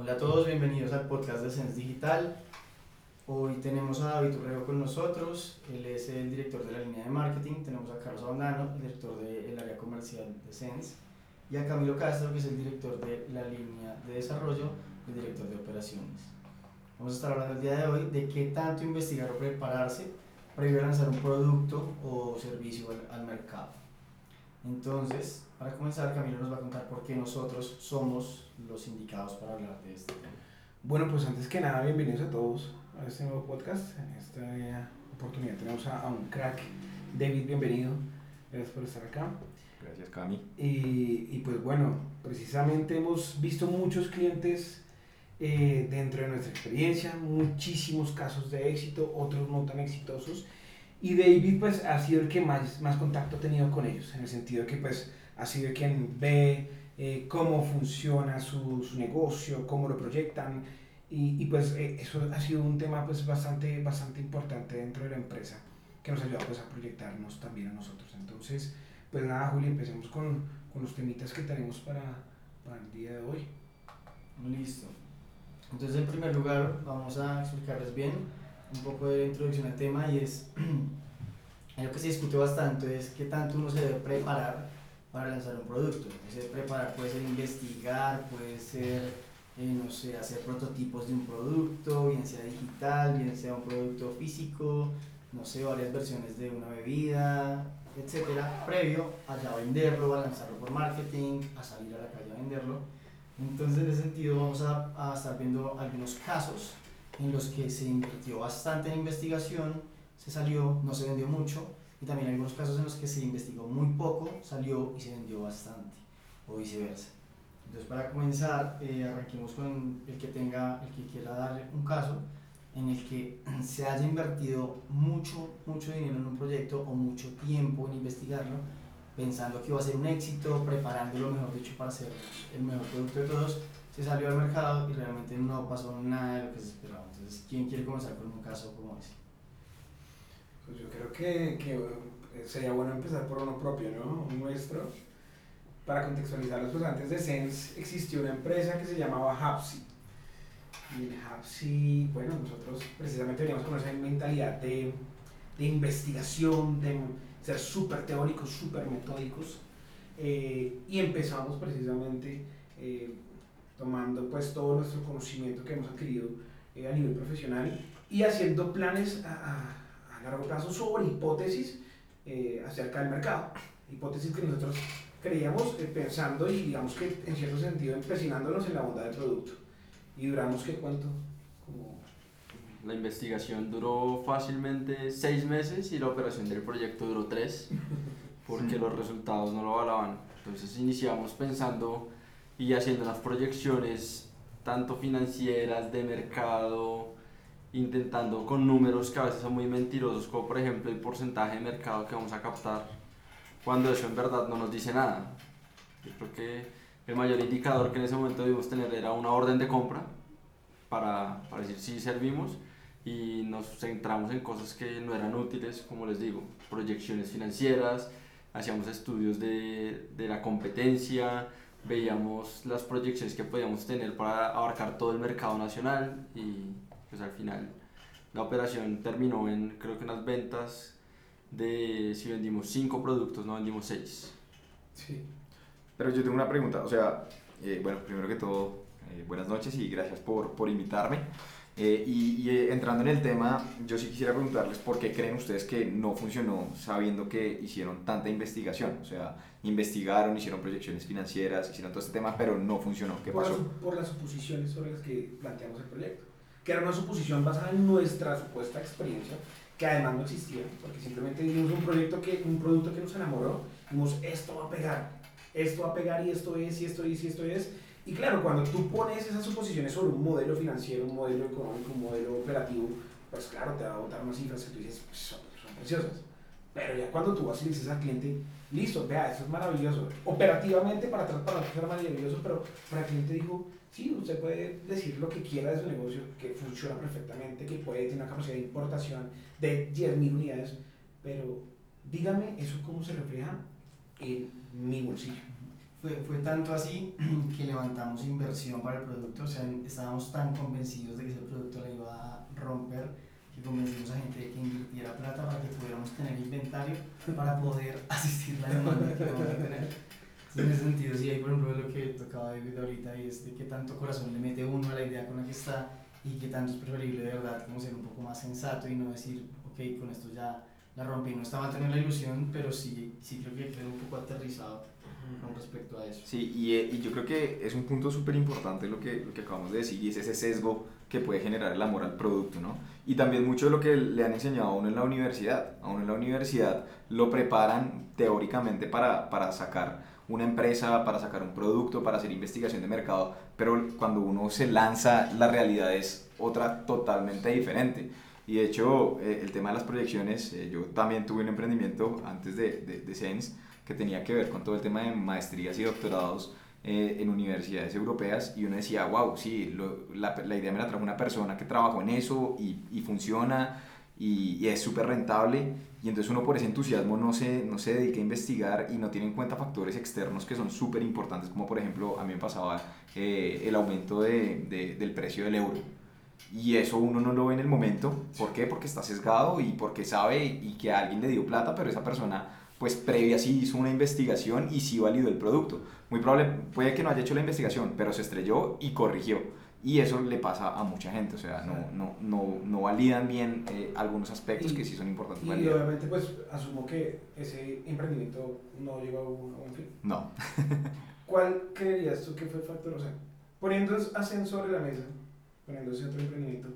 Hola a todos, bienvenidos al podcast de Sense Digital. Hoy tenemos a David Urrego con nosotros, él es el director de la línea de marketing, tenemos a Carlos Abandano, el director del área comercial de Sense, y a Camilo Castro, que es el director de la línea de desarrollo, el director de operaciones. Vamos a estar hablando el día de hoy de qué tanto investigar o prepararse previo a lanzar un producto o servicio al, al mercado. Entonces, para comenzar, Camilo nos va a contar por qué nosotros somos los indicados para hablar de este tema. Bueno, pues antes que nada, bienvenidos a todos a este nuevo podcast. En esta oportunidad tenemos a, a un crack. David, bienvenido. Gracias por estar acá. Gracias, Cami. Y, y pues bueno, precisamente hemos visto muchos clientes eh, dentro de nuestra experiencia, muchísimos casos de éxito, otros no tan exitosos. Y David pues ha sido el que más, más contacto ha tenido con ellos, en el sentido que pues ha sido quien ve eh, cómo funciona su, su, negocio, cómo lo proyectan. Y, y pues eh, eso ha sido un tema pues bastante, bastante importante dentro de la empresa, que nos ayuda pues a proyectarnos también a nosotros. Entonces, pues nada, Juli, empecemos con, con los temitas que tenemos para, para el día de hoy. Listo. Entonces, en primer lugar, vamos a explicarles bien un poco de introducción al tema y es algo que se discute bastante es qué tanto uno se debe preparar para lanzar un producto. Ese preparar puede ser investigar, puede ser, eh, no sé, hacer prototipos de un producto, bien sea digital, bien sea un producto físico, no sé, varias versiones de una bebida, etcétera, previo a ya venderlo, a lanzarlo por marketing, a salir a la calle a venderlo. Entonces, en ese sentido, vamos a, a estar viendo algunos casos en los que se invirtió bastante en investigación, se salió, no se vendió mucho, y también algunos casos en los que se investigó muy poco, salió y se vendió bastante, o viceversa. Entonces, para comenzar, eh, arranquemos con el que tenga, el que quiera darle un caso en el que se haya invertido mucho, mucho dinero en un proyecto o mucho tiempo en investigarlo, pensando que iba a ser un éxito, preparándolo, mejor dicho, para ser el mejor producto de todos, se salió al mercado y realmente no pasó nada de lo que se esperaba. Entonces, ¿quién quiere comenzar con un caso como ese? Pues yo creo que, que sería bueno empezar por uno propio, ¿no? Un nuestro. Para contextualizarlos, pues antes de Sense existió una empresa que se llamaba Hapsi. Y en Hapsi, bueno, nosotros precisamente veníamos con esa mentalidad de, de investigación, de ser súper teóricos, súper metódicos. Eh, y empezamos precisamente eh, tomando pues todo nuestro conocimiento que hemos adquirido eh, a nivel profesional y haciendo planes a, a, a largo plazo sobre hipótesis eh, acerca del mercado. Hipótesis que nosotros creíamos eh, pensando y digamos que en cierto sentido empecinándonos en la bondad del producto. Y duramos qué cuánto? Como... La investigación duró fácilmente seis meses y la operación del proyecto duró tres porque los resultados no lo avalaban. Entonces iniciamos pensando y haciendo unas proyecciones tanto financieras, de mercado, intentando con números que a veces son muy mentirosos, como por ejemplo el porcentaje de mercado que vamos a captar, cuando eso en verdad no nos dice nada. Yo creo que el mayor indicador que en ese momento debimos tener era una orden de compra para, para decir si servimos y nos centramos en cosas que no eran útiles, como les digo, proyecciones financieras, hacíamos estudios de, de la competencia, veíamos las proyecciones que podíamos tener para abarcar todo el mercado nacional y pues al final la operación terminó en creo que unas ventas de si vendimos 5 productos, no vendimos 6. Sí. Pero yo tengo una pregunta, o sea, eh, bueno, primero que todo, eh, buenas noches y gracias por, por invitarme. Eh, y, y entrando en el tema, yo sí quisiera preguntarles por qué creen ustedes que no funcionó sabiendo que hicieron tanta investigación. O sea, investigaron, hicieron proyecciones financieras, hicieron todo este tema, pero no funcionó. ¿Qué por, pasó? las, por las suposiciones sobre las que planteamos el proyecto. Que era una suposición basada en nuestra supuesta experiencia, que además no existía, porque simplemente vimos un, proyecto que, un producto que nos enamoró, vimos esto va a pegar, esto va a pegar y esto es, y esto es, y esto es. Y claro, cuando tú pones esas suposiciones sobre un modelo financiero, un modelo económico, un modelo operativo, pues claro, te va a botar unas cifras que tú dices, pues, son, preciosas. Pero ya cuando tú vas y le dices al cliente, listo, vea, eso es maravilloso. Operativamente para atrás para maravilloso, pero para el cliente dijo, sí, usted puede decir lo que quiera de su negocio, que funciona perfectamente, que puede tener una capacidad de importación de 10.000 unidades, pero dígame eso cómo se refleja en mi bolsillo. Fue, fue tanto así que levantamos inversión para el producto, o sea, estábamos tan convencidos de que ese producto le iba a romper que convencimos a gente de que invirtiera plata para que pudiéramos tener inventario para poder asistir la demanda que vamos a tener. Entonces, en ese sentido, sí, hay por ejemplo lo que tocaba David ahorita y es de qué tanto corazón le mete uno a la idea con la que está y qué tanto es preferible de verdad como ser un poco más sensato y no decir, ok, con esto ya la rompí. No está mal tener la ilusión, pero sí, sí creo que quedó un poco aterrizado con respecto a eso. Sí, y, eh, y yo creo que es un punto súper importante lo que, lo que acabamos de decir y es ese sesgo que puede generar el amor al producto, ¿no? Y también mucho de lo que le han enseñado a uno en la universidad. A uno en la universidad lo preparan teóricamente para, para sacar una empresa, para sacar un producto, para hacer investigación de mercado, pero cuando uno se lanza, la realidad es otra totalmente diferente. Y de hecho, eh, el tema de las proyecciones, eh, yo también tuve un emprendimiento antes de, de, de Sense que tenía que ver con todo el tema de maestrías y doctorados eh, en universidades europeas y uno decía, wow, sí, lo, la, la, idea me la trajo una persona que trabajó en eso y, y funciona y, y es súper rentable y entonces uno por ese entusiasmo no se, no se dedica a investigar y no tiene en cuenta factores externos que son súper importantes, como por ejemplo a mí me pasaba eh, el aumento de, del precio del euro. Y eso uno no lo ve en el momento. ¿Por qué? Porque está sesgado y porque sabe y que a alguien le dio plata, pero esa persona pues previa sí hizo una investigación y sí validó el producto. Muy probable, puede que no haya hecho la investigación, pero se estrelló y corrigió. Y eso le pasa a mucha gente, o sea, no, no, no, no validan bien eh, algunos aspectos Y- que sí son importantes. Y validar. obviamente, pues asumo que ese emprendimiento no llegó a un, a un fin. No. ¿Cuál creerías tú que fue el factor? O sea, poniendo Ascen sobre la mesa, poniendo ese otro emprendimiento,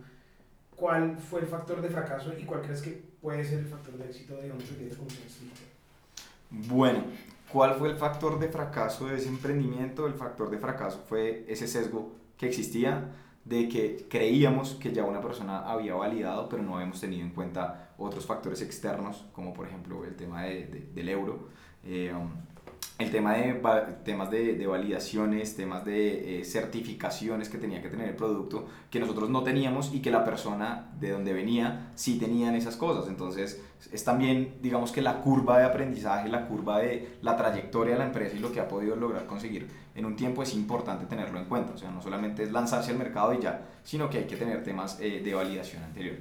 ¿cuál fue el factor de fracaso y cuál crees que puede ser el factor de éxito de un proyecto como? Bueno, ¿cuál fue el factor de fracaso de ese emprendimiento? El factor de fracaso fue ese sesgo que existía de que creíamos que ya una persona había validado, pero no habíamos tenido en cuenta otros factores externos, como por ejemplo el tema de- de- del euro, eh, um, el tema de temas de, de validaciones, temas de eh, certificaciones que tenía que tener el producto, que nosotros no teníamos y que la persona de donde venía sí tenían esas cosas. Entonces es también, digamos que la curva de aprendizaje, la curva de la trayectoria de la empresa y lo que ha podido lograr conseguir en un tiempo es importante tenerlo en cuenta. O sea, no solamente es lanzarse al mercado y ya, sino que hay que tener temas eh, de validación anterior.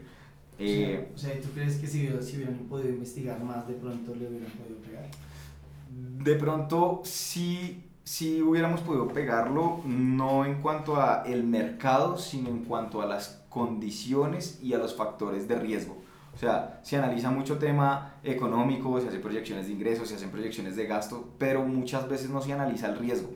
Eh, o sea, ¿tú crees que si, si hubieran podido investigar más, de pronto le hubieran podido pegar? De pronto, sí, sí hubiéramos podido pegarlo, no en cuanto a el mercado, sino en cuanto a las condiciones y a los factores de riesgo. O sea, se analiza mucho tema económico, se hacen proyecciones de ingresos, se hacen proyecciones de gasto, pero muchas veces no se analiza el riesgo.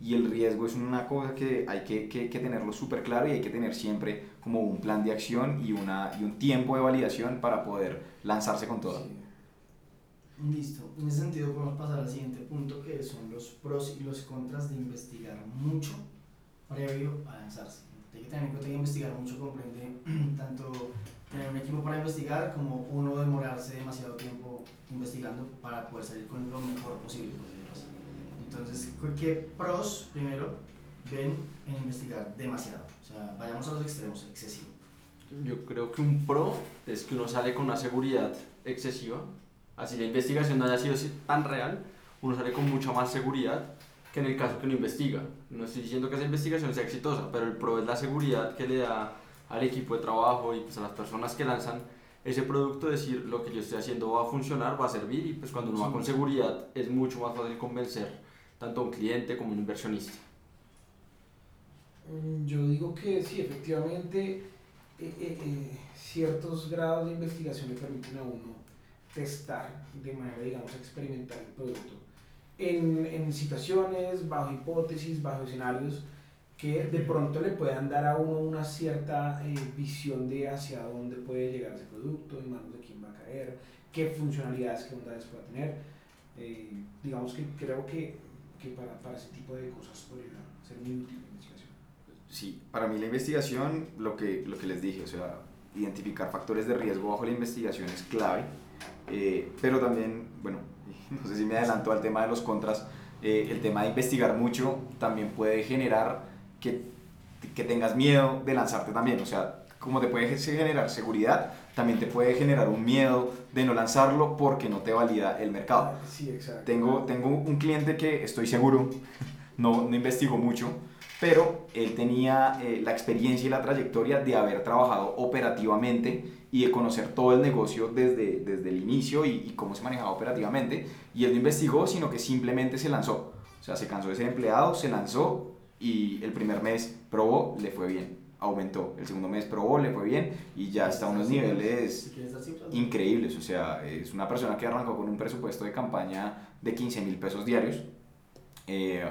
Y el riesgo es una cosa que hay que, que, que tenerlo súper claro y hay que tener siempre como un plan de acción y, una, y un tiempo de validación para poder lanzarse con todo. Sí. Listo. En ese sentido podemos pasar al siguiente punto que son los pros y los contras de investigar mucho previo a lanzarse. Hay que tener en cuenta que investigar mucho comprende tanto tener un equipo para investigar como uno demorarse demasiado tiempo investigando para poder salir con lo mejor posible. Entonces, ¿qué pros primero ven en investigar demasiado? O sea, vayamos a los extremos, excesivo. Yo creo que un pro es que uno sale con una seguridad excesiva. Así la investigación no haya sido así tan real, uno sale con mucha más seguridad que en el caso que uno investiga. No estoy diciendo que esa investigación sea exitosa, pero el pro es la seguridad que le da al equipo de trabajo y pues a las personas que lanzan ese producto, decir lo que yo estoy haciendo va a funcionar, va a servir y pues cuando uno va con seguridad es mucho más fácil convencer tanto a un cliente como a un inversionista. Mm, Yo digo que sí, efectivamente, eh, eh, eh, ciertos grados de investigación le permiten a uno testar de manera, digamos, experimental el producto en, en situaciones, bajo hipótesis, bajo escenarios que de pronto le puedan dar a uno una cierta eh, visión de hacia dónde puede llegar ese producto, en manos de quién va a caer, qué funcionalidades, qué bondades puede tener. Eh, digamos que creo que, que para, para ese tipo de cosas podría ser muy útil la investigación. Sí, para mí la investigación, lo que, lo que les dije, o sea, identificar factores de riesgo bajo la investigación es clave, eh, pero también, bueno, no sé si me adelanto al tema de los contras, eh, el tema de investigar mucho también puede generar que, que tengas miedo de lanzarte también, o sea, como te puede generar seguridad, también te puede generar un miedo de no lanzarlo porque no te valida el mercado. Sí, exacto. Tengo, tengo un cliente que estoy seguro, no, no investigo mucho, pero él tenía eh, la experiencia y la trayectoria de haber trabajado operativamente y de conocer todo el negocio desde, desde el inicio y, y, cómo se manejaba operativamente. Y él no investigó, sino que simplemente se lanzó. O sea, se cansó de ser empleado, se lanzó y el primer mes probó, le fue bien. Aumentó. El segundo mes probó, le fue bien y ya está a unos niveles increíbles. O sea, es una persona que arrancó con un presupuesto de campaña de 15 mil pesos diarios. Eh,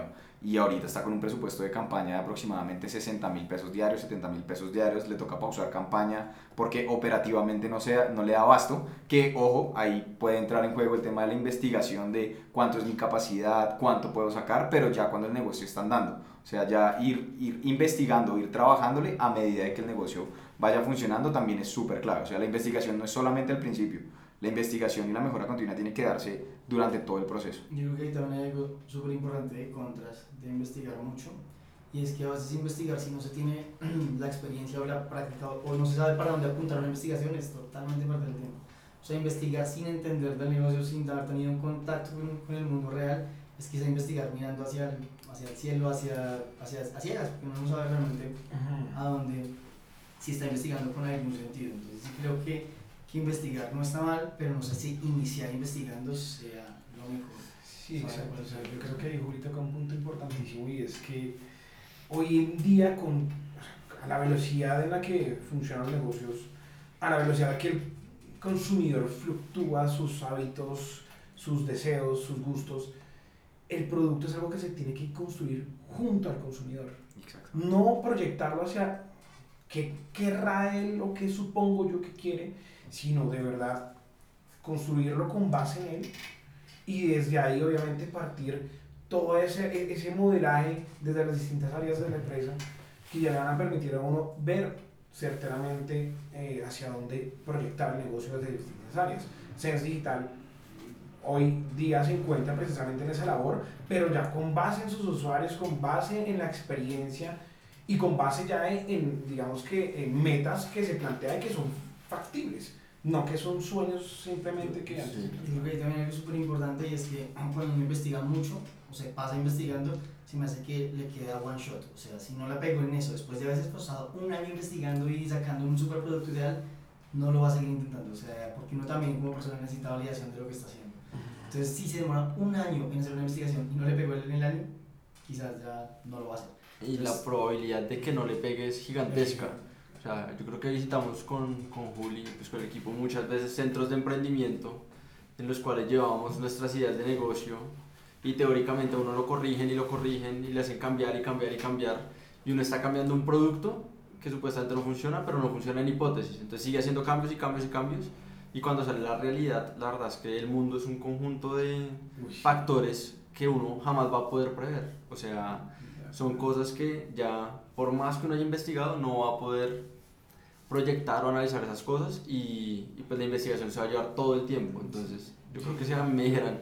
y ahorita está con un presupuesto de campaña de aproximadamente 60 mil pesos diarios, 70 mil pesos diarios, le toca pausar campaña porque operativamente no, sea, no le da abasto, que ojo, ahí puede entrar en juego el tema de la investigación de cuánto es mi capacidad, cuánto puedo sacar, pero ya cuando el negocio está andando, o sea, ya ir, ir investigando, ir trabajándole a medida de que el negocio vaya funcionando también es súper clave, o sea, la investigación no es solamente al principio, la investigación y la mejora continua tiene que darse durante todo el proceso. Yo creo que ahí también hay algo súper importante de contras de investigar mucho y es que a veces investigar si no se tiene la experiencia o la práctica o no se sabe para dónde apuntar una investigación es totalmente perder el tiempo. O sea, investigar sin entender del negocio, sin haber tenido un contacto con, con el mundo real, es quizá investigar mirando hacia el, hacia el cielo, hacia, hacia, hacia porque uno no sabe realmente a dónde, si está investigando con algún sentido. Entonces, creo que que investigar no está mal, pero no sé si iniciar investigando sea lo mejor. Sí, exacto. O sea, yo creo que ahí Juli y es que hoy en día, con a la velocidad en la que funcionan los negocios, a la velocidad en la que el consumidor fluctúa sus hábitos, sus deseos, sus gustos, el producto es algo que se tiene que construir junto al consumidor. Exacto. No proyectarlo hacia qué querrá él o qué supongo yo que quiere, sino de verdad construirlo con base en él y desde ahí obviamente partir todo ese, e, ese modelaje desde las distintas áreas de la empresa que ya le van a permitir a uno ver certeramente eh, hacia dónde proyectar el negocio desde distintas áreas. Sense Digital hoy día se encuentra precisamente en esa labor, pero ya con base en sus usuarios, con base en la experiencia y con base ya en, en digamos que, en metas que se plantean y que son factibles. No, que son sueños simplemente que antes. Sí. Creo que también algo súper importante y es que cuando uno investiga mucho o se pasa investigando, se me hace que le queda one shot. O sea, si no la pego en eso, después de haberse pasado un año investigando y sacando un super producto ideal, no lo va a seguir intentando. O sea, porque uno también como persona necesita validación de lo que está haciendo. Entonces, si se demora un año en hacer una investigación y no le pegó en el año, quizás ya no lo va a hacer. Y la probabilidad de que no le pegue es gigantesca. O sea, yo creo que visitamos con, con Juli, pues con el equipo, muchas veces centros de emprendimiento en los cuales llevamos nuestras ideas de negocio y teóricamente uno lo corrigen y lo corrigen y le hacen cambiar y cambiar y cambiar y uno está cambiando un producto que supuestamente no funciona, pero no funciona en hipótesis. Entonces sigue haciendo cambios y cambios y cambios y cuando sale la realidad, la verdad es que el mundo es un conjunto de factores que uno jamás va a poder prever. O sea, son cosas que ya por más que uno haya investigado no va a poder proyectar o analizar esas cosas y, pues la investigación se va a llevar todo el tiempo. Entonces, yo creo que si me dijeran,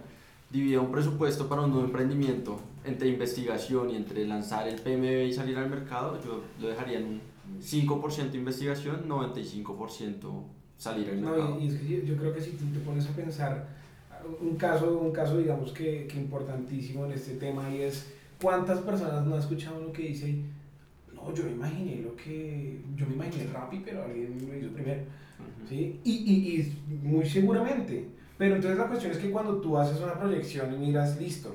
divida un presupuesto para un nuevo emprendimiento entre investigación y entre lanzar el PMB y salir al mercado, yo lo dejaría en un 5% investigación, 95% salir al mercado. No, y, es que yo creo que si tú te pones a pensar, un caso, un caso digamos que, que importantísimo en este tema y es cuántas personas no han escuchado lo que dice no, yo me imaginé lo que, yo me imaginé Rappi, pero alguien lo hizo primero, ¿sí? Y, y, y, muy seguramente, pero entonces la cuestión es que cuando tú haces una proyección y miras, listo,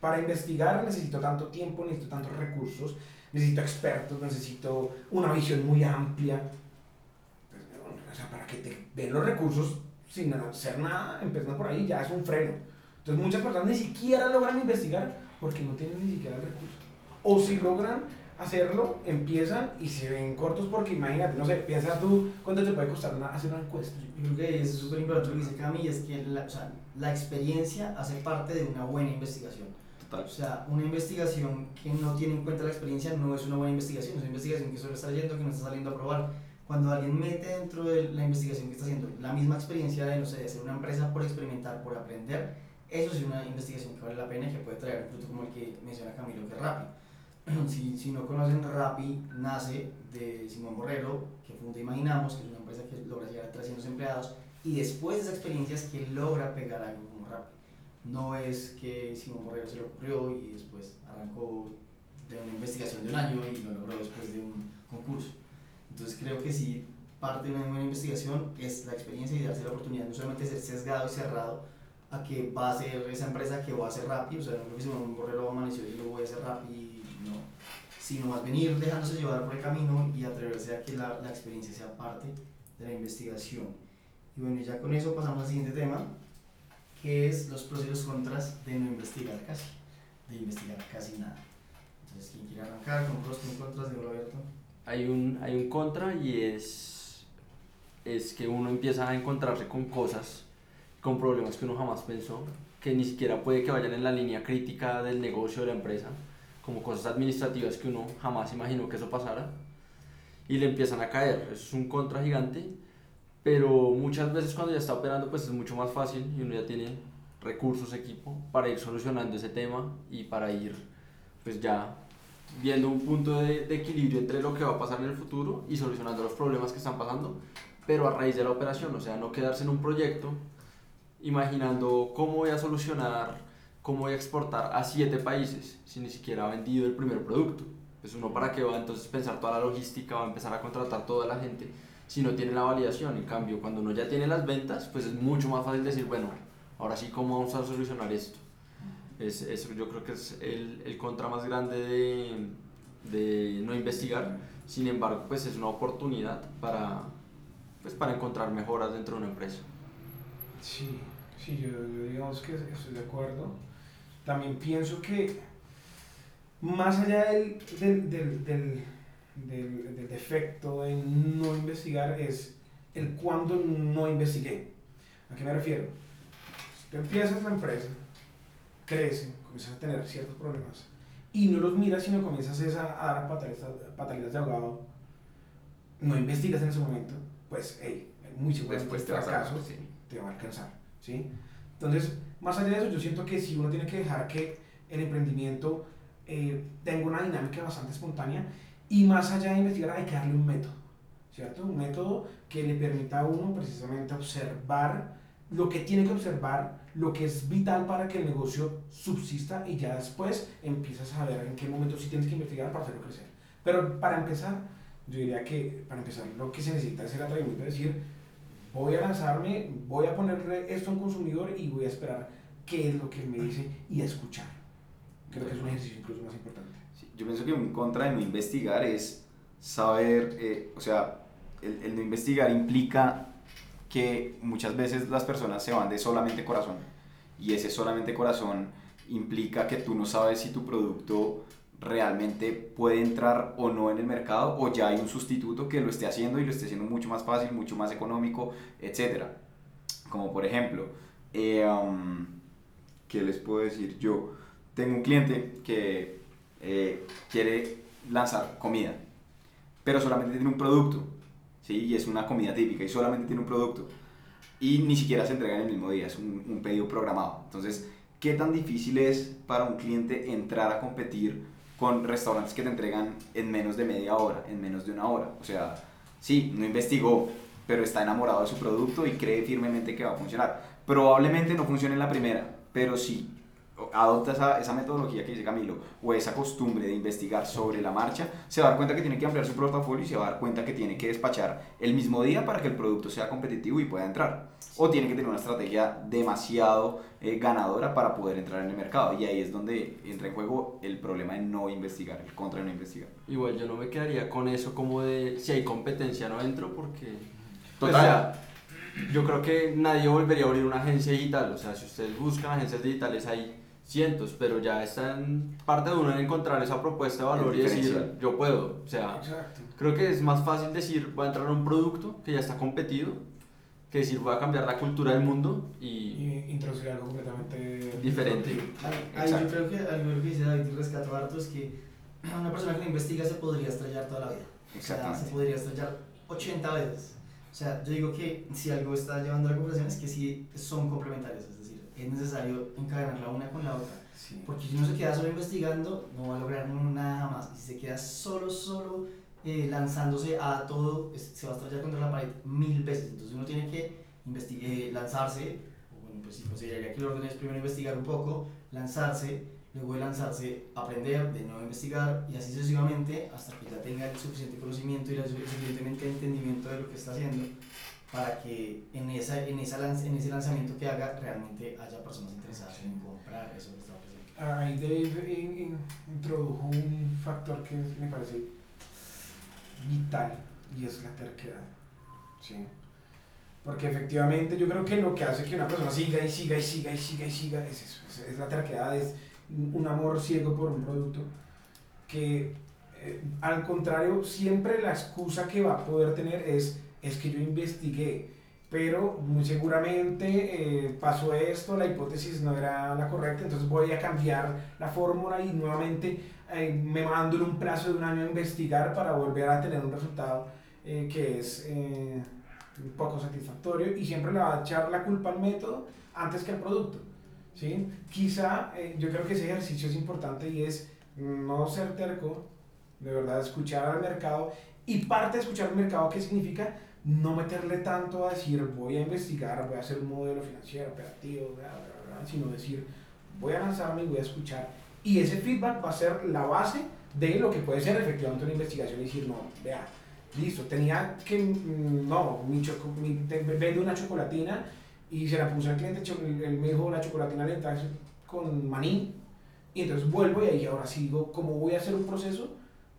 para investigar necesito tanto tiempo, necesito tantos recursos, necesito expertos, necesito una visión muy amplia, pues, o sea, para que te den los recursos sin hacer nada, empezando por ahí, ya es un freno. Entonces muchas personas ni siquiera logran investigar porque no tienen ni siquiera el recurso. O si logran hacerlo, empiezan y se ven cortos porque imagínate, no sé, piensa tú cuánto te puede costar hacer una encuesta. Yo creo que es súper importante lo que dice Cami, es que la, o sea, la experiencia hace parte de una buena investigación. Total. O sea, una investigación que no tiene en cuenta la experiencia no es una buena investigación, es una investigación que solo está yendo, que no está saliendo a probar. Cuando alguien mete dentro de la investigación que está haciendo la misma experiencia de, no sé, de ser una empresa por experimentar, por aprender, eso es una investigación que vale la pena y que puede traer un fruto como el que menciona Camilo, que es rápido si, si no conocen, Rappi nace de Simón Borrero, que funda Imaginamos, que es una empresa que logra llegar a 300 empleados, y después de esa experiencia es que logra pegar algo como Rappi. No es que Simón Borrero se lo ocurrió y después arrancó de una investigación de un año y lo logró después de un concurso. Entonces creo que sí, parte de una buena investigación es la experiencia y darse la oportunidad no solamente ser sesgado y cerrado a que va a ser esa empresa que va a ser rápido, o sea, no creo que Simón Borrero amaneció y lo voy a hacer no, sino más venir dejándose llevar por el camino y atreverse a que la, la experiencia sea parte de la investigación. Y bueno, ya con eso pasamos al siguiente tema, que es los pros y los contras de no investigar casi, de investigar casi nada. Entonces, ¿quién quiere arrancar con pros y contras de Alberto? Hay un, hay un contra y es, es que uno empieza a encontrarse con cosas, con problemas que uno jamás pensó, que ni siquiera puede que vayan en la línea crítica del negocio de la empresa, como cosas administrativas que uno jamás imaginó que eso pasara, y le empiezan a caer. Es un contra gigante, pero muchas veces cuando ya está operando pues es mucho más fácil y uno ya tiene recursos, equipo, para ir solucionando ese tema y para ir pues ya viendo un punto de, de, equilibrio entre lo que va a pasar en el futuro y solucionando los problemas que están pasando, pero a raíz de la operación, o sea, no quedarse en un proyecto imaginando cómo voy a solucionar, cómo voy a exportar a siete países si ni siquiera ha vendido el primer producto. Pues uno para qué va entonces pensar toda la logística, va a empezar a contratar toda la gente si no tiene la validación. En cambio, cuando uno ya tiene las ventas, pues es mucho más fácil decir, bueno, ahora sí, ¿cómo vamos a solucionar esto? Es, eso yo creo que es el, el contra más grande de, de, no investigar. Sin embargo, pues es una oportunidad para, pues para encontrar mejoras dentro de una empresa. Sí, sí, yo, yo digamos que estoy de acuerdo. También pienso que más allá del, del, del, del, del, defecto de no investigar es el cuándo no investigué. ¿A qué me refiero? Tú empiezas la empresa, crece, comienzas a tener ciertos problemas y no los miras, sino comienzas a, dar pataletas, de ahogado, no investigas en ese momento, pues, hey, muy seguramente Después te fracaso sí. te va a alcanzar, ¿sí? Entonces, más allá de eso, yo siento que si uno tiene que dejar que el emprendimiento eh, tenga una dinámica bastante espontánea y más allá de investigar hay que darle un método, ¿cierto? Un método que le permita a uno precisamente observar lo que tiene que observar, lo que es vital para que el negocio subsista y ya después empiezas a ver en qué momento sí tienes que investigar para hacerlo crecer. Pero para empezar, yo diría que para empezar lo que se necesita es el atrevimiento de decir, voy a lanzarme, voy a ponerle esto a un consumidor y voy a esperar qué es lo que él me dice y a escuchar. Creo que es un ejercicio incluso más importante. Sí, yo pienso que un contra de no investigar es saber, eh, o sea, el, el no investigar implica que muchas veces las personas se van de solamente corazón y ese solamente corazón implica que tú no sabes si tu producto realmente puede entrar o no en el mercado o ya hay un sustituto que lo esté haciendo y lo esté haciendo mucho más fácil, mucho más económico, etc. Como por ejemplo, eh, um, ¿qué les puedo decir? Yo tengo un cliente que eh, quiere lanzar comida, pero solamente tiene un producto, ¿sí? Y es una comida típica y solamente tiene un producto. Y ni siquiera se entrega en el mismo día, es un, un pedido programado. Entonces, ¿qué tan difícil es para un cliente entrar a competir con restaurantes que te entregan en menos de media hora, en menos de una hora? O sea, sí, no investigó, pero está enamorado de su producto y cree firmemente que va a funcionar. Probablemente no funcione en la primera, pero si adopta esa, esa metodología que dice Camilo o esa costumbre de investigar sobre la marcha, se va a dar cuenta que tiene que ampliar su portafolio y se va a dar cuenta que tiene que despachar el mismo día para que el producto sea competitivo y pueda entrar. O tiene que tener una estrategia demasiado eh, ganadora para poder entrar en el mercado. Y ahí es donde entra en juego el problema de no investigar, el contra de no investigar. Igual yo no me quedaría con eso como de si hay competencia no entro porque... Pues, o sea, yo creo que nadie volvería a abrir una agencia digital. O sea, si ustedes buscan agencias digitales hay cientos, pero ya está en parte de uno en encontrar esa propuesta de valor y decir, yo puedo. O sea, Exacto. creo que es más fácil decir, voy a entrar a un producto que ya está competido, que decir, voy a cambiar la cultura del mundo y... Y introducir algo completamente Diferente. Ahí, yo creo que algo que dice David y rescato harto es que una persona que investiga se podría estrellar toda la vida. O sea, se podría estrellar 80 veces. O sea, yo digo que si algo está llevando a la conversación es que sí son complementarios, es necesario encadenar la una con la otra. Sí. Porque si uno se queda solo investigando, no va a lograr nada más. Y si se queda solo, solo eh, lanzándose a todo, se va a estrellar contra la pared mil veces. Entonces uno tiene que eh, lanzarse, o bueno, pues sí, consideraría que el orden es primero investigar un poco, lanzarse, luego de lanzarse, aprender, de nuevo investigar y así sucesivamente hasta que ya tenga el suficiente conocimiento y el suficientemente entendimiento de lo que está haciendo para que en, esa, en, esa en ese lanzamiento que haga realmente haya personas interesadas en comprar eso que está ofreciendo. Ahí Dave in- in- introdujo un factor que me parece vital y es la terquedad. ¿sí? Porque efectivamente yo creo que lo que hace que una persona siga y siga y siga y siga y siga es eso, es, es la terquedad, es un amor ciego por un producto que eh, al contrario siempre la excusa que va a poder tener es es que yo investigué pero muy seguramente eh, pasó esto, la hipótesis no era la correcta, entonces voy a cambiar la fórmula y nuevamente eh, me mando en un plazo de un año a investigar para volver a tener un resultado eh, que es eh, un poco satisfactorio y siempre le va a echar la culpa al método antes que al producto. ¿sí? Quizá eh, yo creo que ese ejercicio es importante y es no ser terco, de verdad escuchar al mercado y parte de escuchar al mercado, ¿qué significa? No meterle tanto a decir voy a investigar, voy a hacer un modelo financiero, operativo, bla, bla, bla, sino decir voy a lanzarme y voy a escuchar. Y ese feedback va a ser la base de lo que puede ser efectivamente una investigación y decir, no, vea, listo, tenía que, mm, no, mi choco, mi, vendo una chocolatina y se la puse al cliente, él me dijo la chocolatina le con maní, y entonces vuelvo y ahí ahora sigo cómo voy a hacer un proceso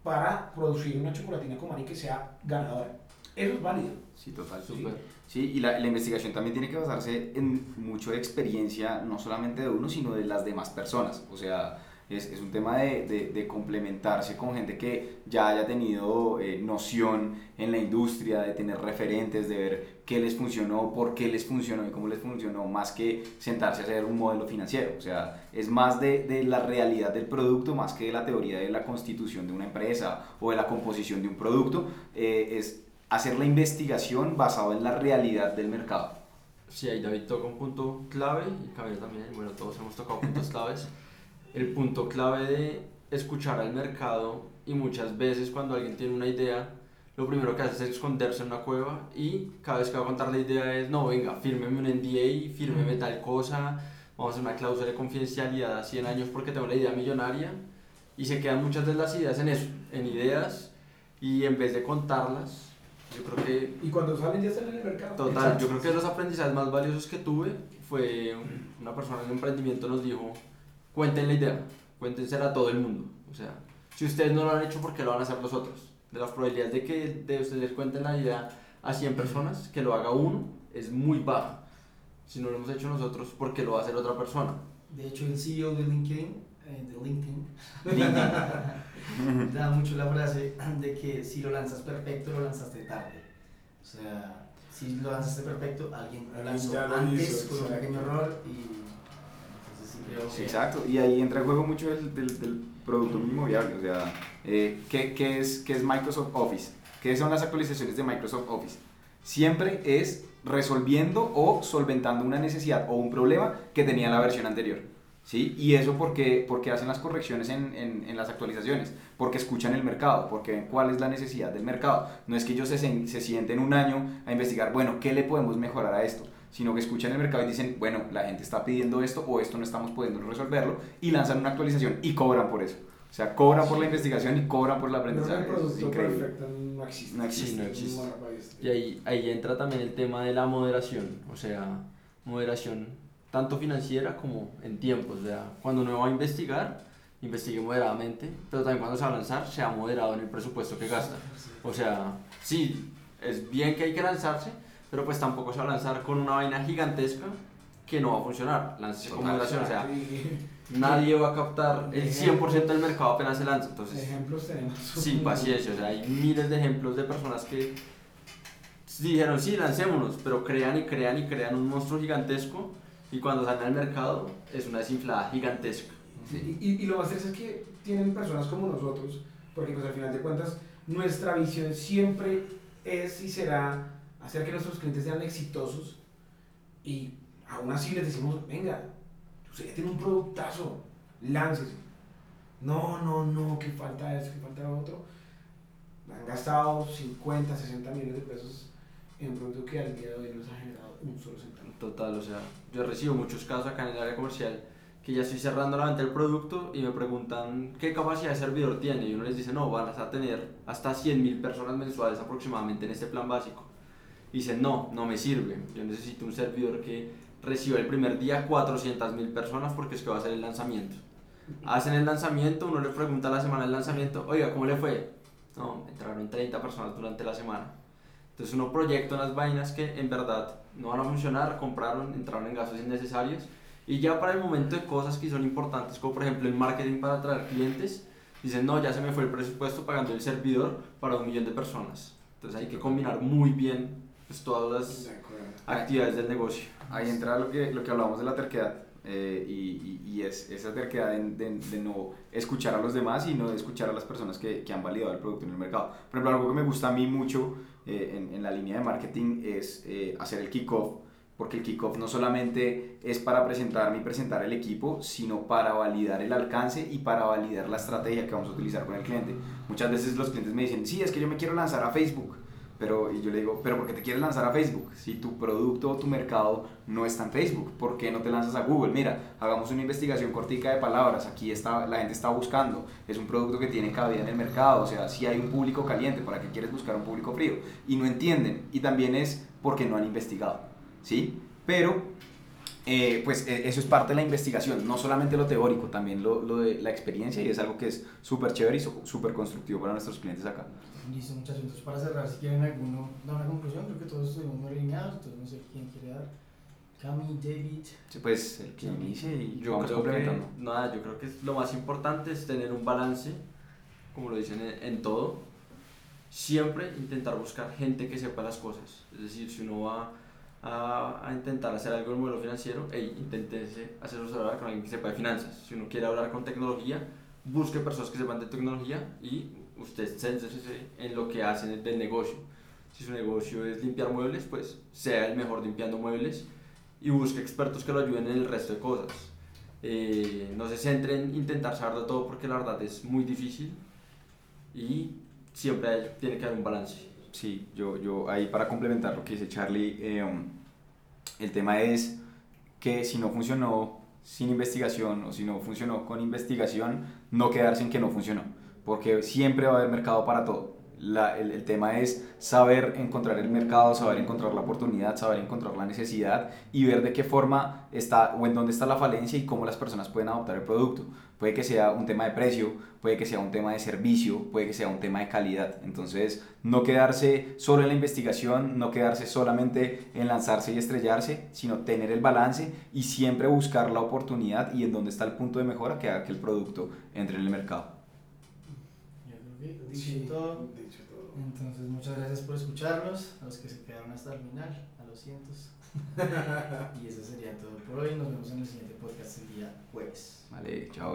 para producir una chocolatina con maní que sea ganadora. Eso es válido. Sí, total. Súper. Sí, y la, la investigación también tiene que basarse en mucho de experiencia, no solamente de uno, sino de las demás personas. O sea, es, es un tema de, de, de complementarse con gente que ya haya tenido eh, noción en la industria, de tener referentes, de ver qué les funcionó, por qué les funcionó y cómo les funcionó, más que sentarse a hacer un modelo financiero. O sea, es más de, de la realidad del producto, más que de la teoría de la constitución de una empresa o de la composición de un producto. Eh, es hacer la investigación basado en la realidad del mercado. Sí, ahí David toca un punto clave y Camila también, bueno, todos hemos tocado puntos claves. El punto clave de escuchar al mercado y muchas veces cuando alguien tiene una idea, lo primero que hace es esconderse en una cueva y cada vez que va a contar la idea es, no, venga, fírmeme un NDA, fírmeme tal cosa, vamos a hacer una cláusula de confidencialidad a 100 años porque tengo la idea millonaria y se quedan muchas de las ideas en eso, en ideas y en vez de contarlas, yo creo que Y cuando salen ya están en el mercado. Total, Exacto. yo creo que de los aprendizajes más valiosos que tuve fue una persona en un emprendimiento nos dijo, cuenten la idea, cuéntensela a todo el mundo. O sea, si ustedes no lo han hecho, ¿por qué lo van a hacer los otros? De las probabilidades de que de ustedes cuenten la idea a 100 personas, que lo haga uno, es muy baja. Si no lo hemos hecho nosotros, ¿por qué lo va a hacer otra persona? De hecho, el CEO de LinkedIn, eh, de LinkedIn, da mucho la frase de que si lo lanzas perfecto, lo lanzaste tarde. O sea, si lo lanzaste perfecto, alguien lo lanzó lo antes hizo, con un pequeño error y sí exacto. Y ahí entra en juego mucho del, del, del producto mínimo viable. O sea, eh, ¿qué, qué es, ¿qué es Microsoft Office? ¿Qué son las actualizaciones de Microsoft Office? Siempre es resolviendo o solventando una necesidad o un problema que tenía la versión anterior. ¿Sí? Y eso porque, porque hacen las correcciones en, en, en las actualizaciones, porque escuchan el mercado, porque ven cuál es la necesidad del mercado. No es que ellos se, se sienten un año a investigar, bueno, ¿qué le podemos mejorar a esto? Sino que escuchan el mercado y dicen, bueno, la gente está pidiendo esto o esto no estamos pudiendo resolverlo y lanzan una actualización y cobran por eso. O sea, cobran por la investigación y cobran por el aprendizaje. Eso es increíble. perfecto no existe. No existe. Sí, no existe. Bueno, Y ahí, ahí entra también el tema de la moderación, o sea, moderación tanto financiera como en tiempos. O sea, cuando uno va a investigar, investigue moderadamente, pero también cuando se va a lanzar, sea moderado en el presupuesto que gasta. O sea, sí, es bien que hay que lanzarse, pero pues tampoco se va a lanzar con una vaina gigantesca que no va a funcionar. Láncese con moderación, o sea, nadie va a captar el 100% del mercado apenas se lanza. Entonces, Ejemplos tenemos. Sí, paciencia, o sea, hay miles de ejemplos de personas que dijeron, sí, lancémonos, pero crean y crean y crean un monstruo gigantesco y cuando salen al mercado es una desinflada gigantesca. Sí, y, y lo más triste es que tienen personas como nosotros, porque pues al final de cuentas nuestra visión siempre es y será hacer que nuestros clientes sean exitosos y aún así les decimos, venga, usted ya tiene un productazo, láncese. No, no, no, que falta esto, que falta lo otro. Han gastado 50, 60 millones de pesos en un producto que al día de hoy no les ha generado un solo centavo. Total, o sea, yo recibo muchos casos acá en el área comercial que ya estoy cerrando la venta del producto y me preguntan qué capacidad de servidor tiene y uno les dice, no, van a tener hasta 100.000 personas mensuales aproximadamente en este plan básico. Y dicen, no, no me sirve, yo necesito un servidor que reciba el primer día 400.000 personas porque es que va a ser el lanzamiento. Hacen el lanzamiento, uno le pregunta a la semana del lanzamiento, oiga, ¿cómo le fue? No, entraron 30 personas durante la semana. Entonces uno proyecta unas vainas que en verdad no van a funcionar, compraron, entraron en gastos innecesarios y ya para el momento de cosas que son importantes, como por ejemplo el marketing para atraer clientes, dicen, no, ya se me fue el presupuesto pagando el servidor para un millón de personas. Entonces hay que combinar muy bien pues, todas las actividades del negocio. Ahí entra lo que, lo que hablábamos de la terquedad. Eh, y, y, es esa terquedad de, de, de, no escuchar a los demás y no escuchar a las personas que, que, han validado el producto en el mercado. Por ejemplo, algo que me gusta a mí mucho eh, en, en, la línea de marketing es eh, hacer el kickoff, porque el kickoff no solamente es para presentarme y presentar el equipo, sino para validar el alcance y para validar la estrategia que vamos a utilizar con el cliente. Muchas veces los clientes me dicen, sí, es que yo me quiero lanzar a Facebook. Pero, y yo le digo, pero ¿por qué te quieres lanzar a Facebook? Si tu producto o tu mercado no está en Facebook, ¿por qué no te lanzas a Google? Mira, hagamos una investigación cortica de palabras, aquí está, la gente está buscando, es un producto que tiene cabida en el mercado, o sea, si hay un público caliente, ¿para qué quieres buscar un público frío? Y no entienden, y también es porque no han investigado, ¿sí? Pero eh, pues eso es parte de la investigación, no solamente lo teórico, también lo, lo de la experiencia y es algo que es súper chévere y súper constructivo para nuestros clientes acá. Listo, muchachos. Entonces, para cerrar, si quieren alguno dar una conclusión, creo que todos estuvimos muy alineados, entonces no sé quién quiere dar. Cami, David. Sí, pues el que inicie y yo vamos creo complementando. Que, nada, yo creo que lo más importante es tener un balance, como lo dicen en, en todo. Siempre intentar buscar gente que sepa las cosas. Es decir, si uno va a, a, intentar hacer algo en el modelo financiero, hey, inténtese asesorar con alguien que sepa de finanzas. Si uno quiere hablar con tecnología, busque personas que sepan de tecnología y usted céntrese en lo que hacen del negocio. Si su negocio es limpiar muebles, pues sea el mejor limpiando muebles y busque expertos que lo ayuden en el resto de cosas. Eh, no se centre en intentar saber de todo porque la verdad es muy difícil y siempre hay, tiene que haber un balance. Sí, yo, yo ahí para complementar lo que dice Charlie, eh, el tema es que si no funcionó sin investigación o si no funcionó con investigación, no quedarse en que no funcionó, porque siempre va a haber mercado para todo. La, el, el, tema es saber encontrar el mercado, saber encontrar la oportunidad, saber encontrar la necesidad y ver de qué forma está o en dónde está la falencia y cómo las personas pueden adoptar el producto. Puede que sea un tema de precio, puede que sea un tema de servicio, puede que sea un tema de calidad. Entonces, no quedarse solo en la investigación, no quedarse solamente en lanzarse y estrellarse, sino tener el balance y siempre buscar la oportunidad y en dónde está el punto de mejora que haga que el producto entre en el mercado. Yo Entonces, muchas gracias por escucharnos, a los que se quedaron hasta el final, a los cientos. y eso sería todo por hoy. Nos vemos en el siguiente podcast el día jueves. Vale, chao.